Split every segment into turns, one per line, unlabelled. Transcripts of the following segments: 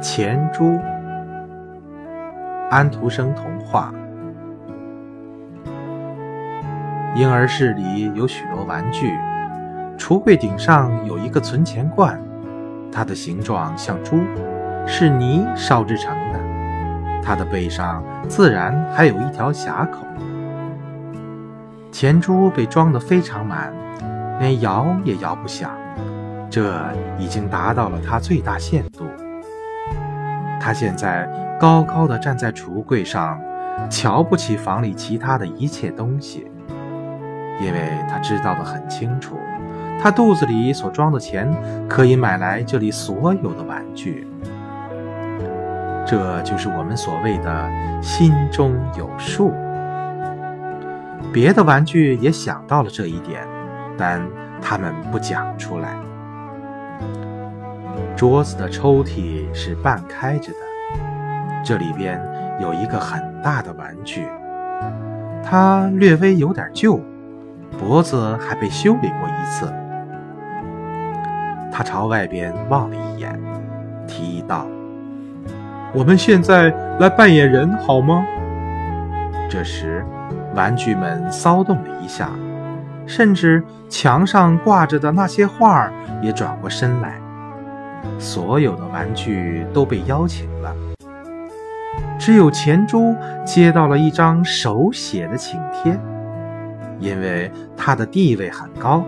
钱珠，安徒生童话。婴儿室里有许多玩具，橱柜顶上有一个存钱罐，它的形状像猪，是泥烧制成的。它的背上自然还有一条峡口。钱珠被装得非常满，连摇也摇不响，这已经达到了它最大限度。他现在高高的站在橱柜上，瞧不起房里其他的一切东西，因为他知道的很清楚，他肚子里所装的钱可以买来这里所有的玩具。这就是我们所谓的心中有数。别的玩具也想到了这一点，但他们不讲出来。桌子的抽屉是半开着的，这里边有一个很大的玩具，它略微有点旧，脖子还被修理过一次。他朝外边望了一眼，提议道：“我们现在来扮演人好吗？”这时，玩具们骚动了一下，甚至墙上挂着的那些画也转过身来。所有的玩具都被邀请了，只有钱珠接到了一张手写的请帖，因为他的地位很高，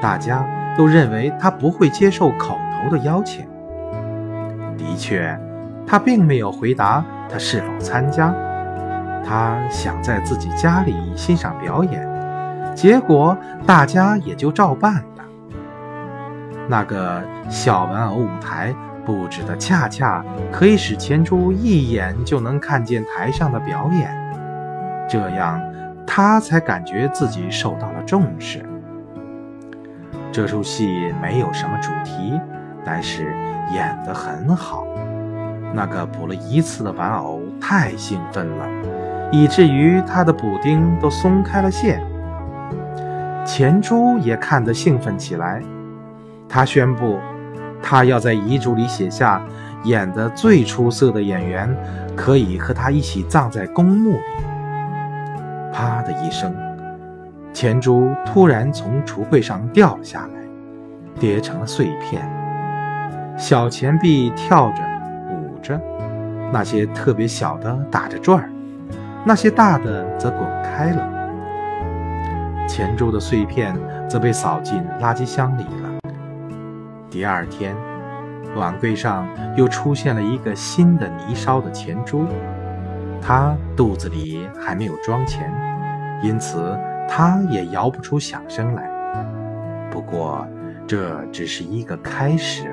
大家都认为他不会接受口头的邀请。的确，他并没有回答他是否参加，他想在自己家里欣赏表演，结果大家也就照办了。那个小玩偶舞台布置的恰恰可以使钱珠一眼就能看见台上的表演，这样他才感觉自己受到了重视。这出戏没有什么主题，但是演得很好。那个补了一次的玩偶太兴奋了，以至于他的补丁都松开了线。钱珠也看得兴奋起来。他宣布，他要在遗嘱里写下，演得最出色的演员可以和他一起葬在公墓里。啪的一声，钱珠突然从橱柜上掉了下来，跌成了碎片。小钱币跳着、舞着，那些特别小的打着转儿，那些大的则滚开了。钱珠的碎片则被扫进垃圾箱里了。第二天，碗柜上又出现了一个新的泥烧的钱珠，他肚子里还没有装钱，因此他也摇不出响声来。不过，这只是一个开始。